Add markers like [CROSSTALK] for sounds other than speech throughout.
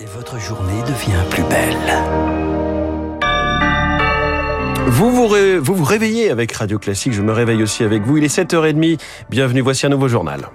Et votre journée devient plus belle. Vous vous, ré- vous vous réveillez avec Radio Classique, je me réveille aussi avec vous. Il est 7h30, bienvenue, voici un nouveau journal.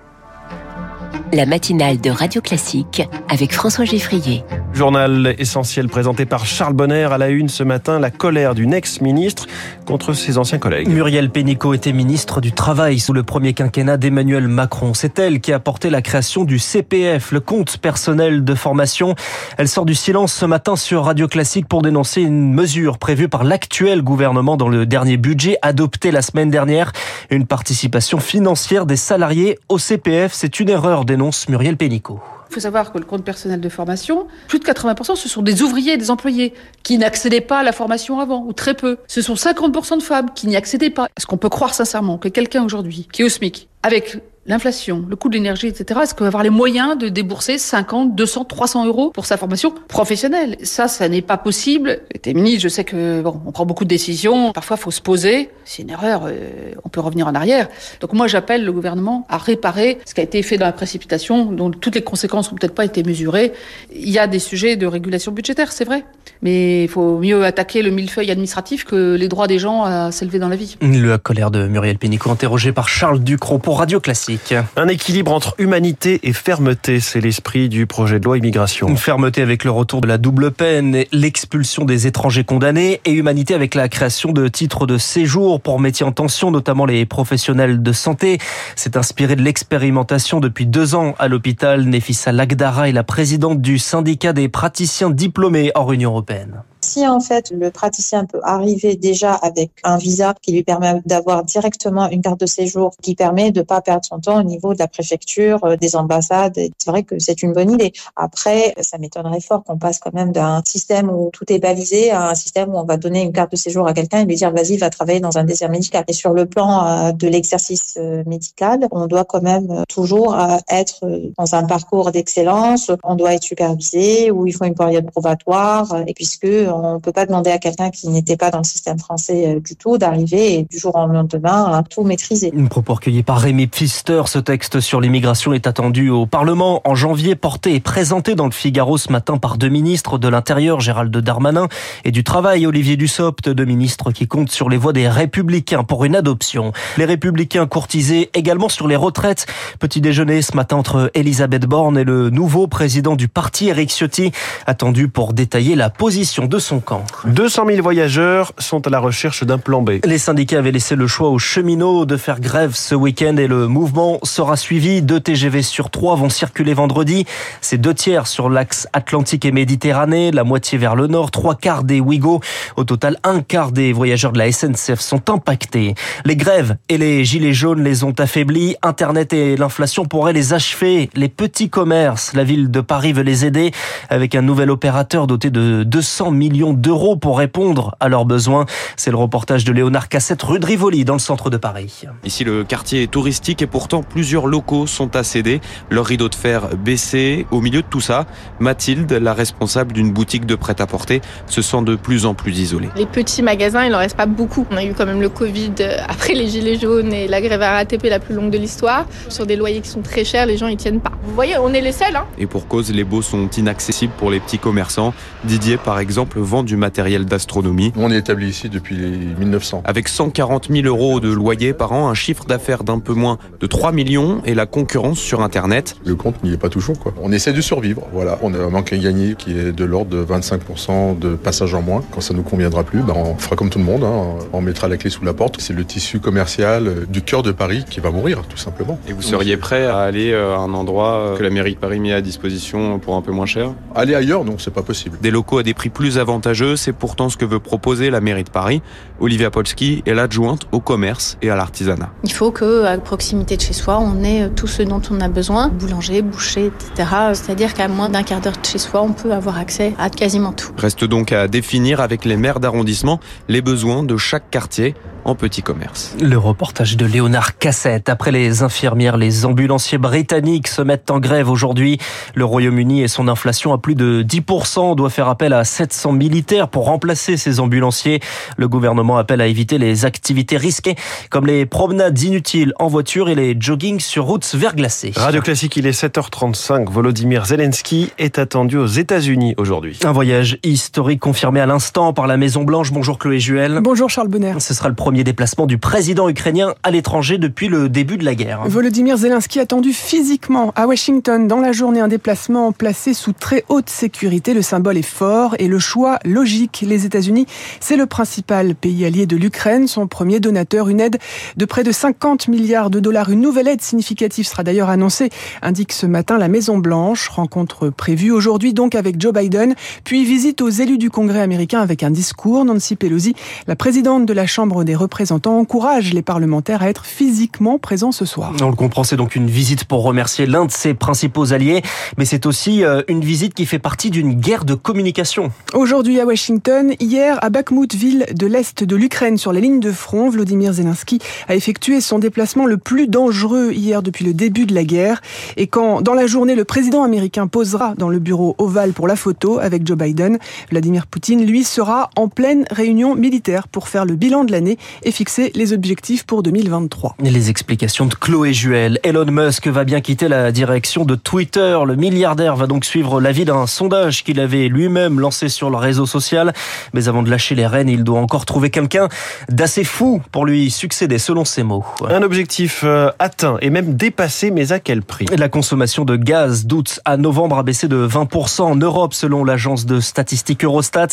La matinale de Radio Classique avec François Geffrier. Journal essentiel présenté par Charles Bonner à la une ce matin, la colère d'une ex-ministre contre ses anciens collègues. Muriel Pénicaud était ministre du Travail sous le premier quinquennat d'Emmanuel Macron. C'est elle qui a porté la création du CPF, le compte personnel de formation. Elle sort du silence ce matin sur Radio Classique pour dénoncer une mesure prévue par l'actuel gouvernement dans le dernier budget adopté la semaine dernière. Une participation financière des salariés au CPF. C'est une erreur, Muriel Pénicaud. Il faut savoir que le compte personnel de formation, plus de 80% ce sont des ouvriers, des employés qui n'accédaient pas à la formation avant, ou très peu. Ce sont 50% de femmes qui n'y accédaient pas. Est-ce qu'on peut croire sincèrement que quelqu'un aujourd'hui qui est au SMIC, avec l'inflation, le coût de l'énergie, etc., est-ce qu'on va avoir les moyens de débourser 50, 200, 300 euros pour sa formation professionnelle? Ça, ça n'est pas possible. J'étais ministre, je sais que bon, on prend beaucoup de décisions. Parfois, faut se poser. C'est une erreur. euh, on peut revenir en arrière. Donc moi, j'appelle le gouvernement à réparer ce qui a été fait dans la précipitation, dont toutes les conséquences n'ont peut-être pas été mesurées. Il y a des sujets de régulation budgétaire, c'est vrai, mais il faut mieux attaquer le millefeuille administratif que les droits des gens à s'élever dans la vie. La colère de Muriel Pénicaud interrogée par Charles Ducrot pour Radio Classique. Un équilibre entre humanité et fermeté, c'est l'esprit du projet de loi immigration. Une fermeté avec le retour de la double peine, et l'expulsion des étrangers condamnés et humanité avec la création de titres de séjour pour métiers en tension, notamment les professionnels de santé. C'est inspiré de l'expérimentation depuis deux ans à l'hôpital. Nefissa Lagdara est la présidente du syndicat des praticiens diplômés hors Union européenne. Si en fait le praticien peut arriver déjà avec un visa qui lui permet d'avoir directement une carte de séjour qui permet de ne pas perdre son temps au niveau de la préfecture, euh, des ambassades, c'est vrai que c'est une bonne idée. Après, ça m'étonnerait fort qu'on passe quand même d'un système où tout est balisé à un système où on va donner une carte de séjour à quelqu'un et lui dire vas-y, va travailler dans un désert médical. Et sur le plan euh, de l'exercice euh, médical, on doit quand même toujours être dans un parcours d'excellence. On doit être supervisé où il faut une période probatoire et puisque on ne peut pas demander à quelqu'un qui n'était pas dans le système français euh, du tout d'arriver et du jour au lendemain tout maîtriser. Une propos recueillie par Rémi Pfister. Ce texte sur l'immigration est attendu au Parlement en janvier, porté et présenté dans le Figaro ce matin par deux ministres de l'Intérieur, Gérald Darmanin, et du Travail, Olivier Dussopt, deux ministres qui comptent sur les voix des Républicains pour une adoption. Les Républicains courtisés également sur les retraites. Petit déjeuner ce matin entre Elisabeth Borne et le nouveau président du parti, Eric Ciotti, attendu pour détailler la position de son camp. 200 000 voyageurs sont à la recherche d'un plan B. Les syndicats avaient laissé le choix aux cheminots de faire grève ce week-end et le mouvement sera suivi. Deux TGV sur trois vont circuler vendredi. C'est deux tiers sur l'axe Atlantique et Méditerranée, la moitié vers le nord, trois quarts des Ouigo. Au total, un quart des voyageurs de la SNCF sont impactés. Les grèves et les gilets jaunes les ont affaiblis. Internet et l'inflation pourraient les achever. Les petits commerces, la ville de Paris veut les aider avec un nouvel opérateur doté de 200 millions d'euros pour répondre à leurs besoins. C'est le reportage de Léonard Cassette, rue de Rivoli, dans le centre de Paris. Ici, le quartier est touristique et pourtant plusieurs locaux sont à céder, leur rideau de fer baissé. Au milieu de tout ça, Mathilde, la responsable d'une boutique de prêt-à-porter, se sent de plus en plus isolée. Les petits magasins, il en reste pas beaucoup. On a eu quand même le Covid après les gilets jaunes et la grève RATP la plus longue de l'histoire. Sur des loyers qui sont très chers, les gens ils tiennent pas. Vous voyez, on est les seuls. Hein Et pour cause, les baux sont inaccessibles pour les petits commerçants. Didier, par exemple, vend du matériel d'astronomie. On est établi ici depuis 1900. Avec 140 000 euros de loyer par an, un chiffre d'affaires d'un peu moins de 3 millions et la concurrence sur Internet. Le compte n'y est pas toujours. Quoi. On essaie de survivre. Voilà. On a un manque à gagner qui est de l'ordre de 25% de passages en moins. Quand ça nous conviendra plus, ben on fera comme tout le monde. Hein. On mettra la clé sous la porte. C'est le tissu commercial du cœur de Paris qui va mourir, tout simplement. Et vous seriez prêt à aller à un endroit que la mairie de Paris met à disposition pour un peu moins cher? Aller ailleurs, non, c'est pas possible. Des locaux à des prix plus avantageux, c'est pourtant ce que veut proposer la mairie de Paris. Olivia Polski est l'adjointe au commerce et à l'artisanat. Il faut que à proximité de chez soi, on ait tout ce dont on a besoin, boulanger, boucher, etc. C'est-à-dire qu'à moins d'un quart d'heure de chez soi, on peut avoir accès à quasiment tout. Reste donc à définir avec les maires d'arrondissement les besoins de chaque quartier. En petit commerce. Le reportage de Léonard Cassette. Après les infirmières, les ambulanciers britanniques se mettent en grève aujourd'hui. Le Royaume-Uni et son inflation à plus de 10% doit faire appel à 700 militaires pour remplacer ces ambulanciers. Le gouvernement appelle à éviter les activités risquées comme les promenades inutiles en voiture et les joggings sur routes verglacées. Radio Classique, il est 7h35. Volodymyr Zelensky est attendu aux États-Unis aujourd'hui. Un voyage historique confirmé à l'instant par la Maison Blanche. Bonjour Chloé Juel. Bonjour Charles Bonner. Ce sera le premier déplacement du président ukrainien à l'étranger depuis le début de la guerre. Volodymyr Zelensky attendu physiquement à Washington dans la journée. Un déplacement placé sous très haute sécurité. Le symbole est fort et le choix logique. Les États-Unis, c'est le principal pays allié de l'Ukraine, son premier donateur. Une aide de près de 50 milliards de dollars. Une nouvelle aide significative sera d'ailleurs annoncée, indique ce matin la Maison Blanche. Rencontre prévue aujourd'hui donc avec Joe Biden, puis visite aux élus du Congrès américain avec un discours. Nancy Pelosi, la présidente de la Chambre des représentants, encourage les parlementaires à être physiquement présents ce soir. On le comprend, c'est donc une visite pour remercier l'un de ses principaux alliés, mais c'est aussi euh, une visite qui fait partie d'une guerre de communication. Aujourd'hui à Washington, hier à Bakhmut, ville de l'Est de l'Ukraine, sur les lignes de front, Vladimir Zelensky a effectué son déplacement le plus dangereux hier depuis le début de la guerre. Et quand, dans la journée, le président américain posera dans le bureau ovale pour la photo avec Joe Biden, Vladimir Poutine, lui, sera en pleine réunion militaire pour faire le bilan de l'année et fixer les objectifs pour 2023. Et les explications de Chloé Juel. Elon Musk va bien quitter la direction de Twitter. Le milliardaire va donc suivre l'avis d'un sondage qu'il avait lui-même lancé sur le réseau social. Mais avant de lâcher les rênes, il doit encore trouver quelqu'un d'assez fou pour lui succéder, selon ses mots. Un objectif euh, atteint et même dépassé, mais à quel prix? La consommation de gaz d'août à novembre a baissé de 20% en Europe, selon l'agence de statistiques Eurostat.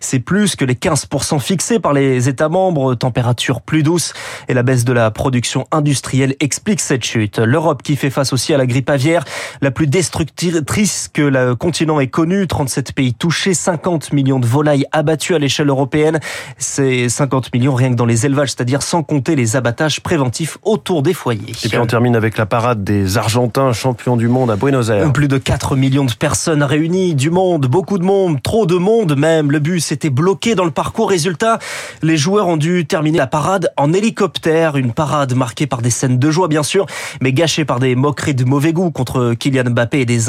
C'est plus que les 15% fixés par les États membres. Température plus douce et la baisse de la production industrielle explique cette chute. L'Europe qui fait face aussi à la grippe aviaire, la plus destructrice que le continent ait connue. 37 pays touchés, 50 millions de volailles abattues à l'échelle européenne. C'est 50 millions rien que dans les élevages, c'est-à-dire sans compter les abattages préventifs autour des foyers. Et puis on termine avec la parade des Argentins champions du monde à Buenos Aires. Plus de 4 millions de personnes réunies, du monde, beaucoup de monde, trop de monde même. Le bus était bloqué dans le parcours. Résultat, les joueurs ont dû terminer la parade en hélicoptère. Une parade marquée par des scènes de joie bien sûr, mais gâchée par des moqueries de mauvais goût contre Kylian Mbappé et des,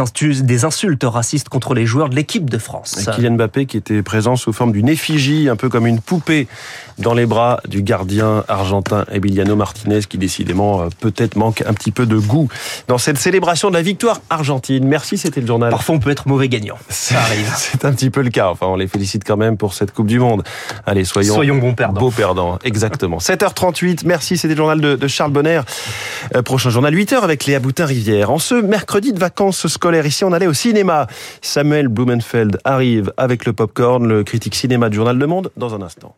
des insultes racistes contre les joueurs de l'équipe de France. Et Kylian Mbappé qui était présent sous forme d'une effigie, un peu comme une poupée dans les bras du gardien argentin Emiliano Martinez qui décidément euh, peut-être manque un petit peu de goût dans cette célébration de la victoire argentine. Merci, c'était le journal. Parfois on peut être mauvais gagnant. Ça arrive. [LAUGHS] C'est un petit peu le cas. Enfin, on les félicite quand même pour cette Coupe du Monde. Allez, soyons, soyons bons perdants. Beaux perdants, exactement. 7h38, merci, c'était le journal de, Charles Bonner. Euh, prochain journal 8h avec Léa Boutin-Rivière. En ce mercredi de vacances scolaires, ici on allait au cinéma. Samuel Blumenfeld arrive avec le popcorn, le critique cinéma du journal Le Monde, dans un instant.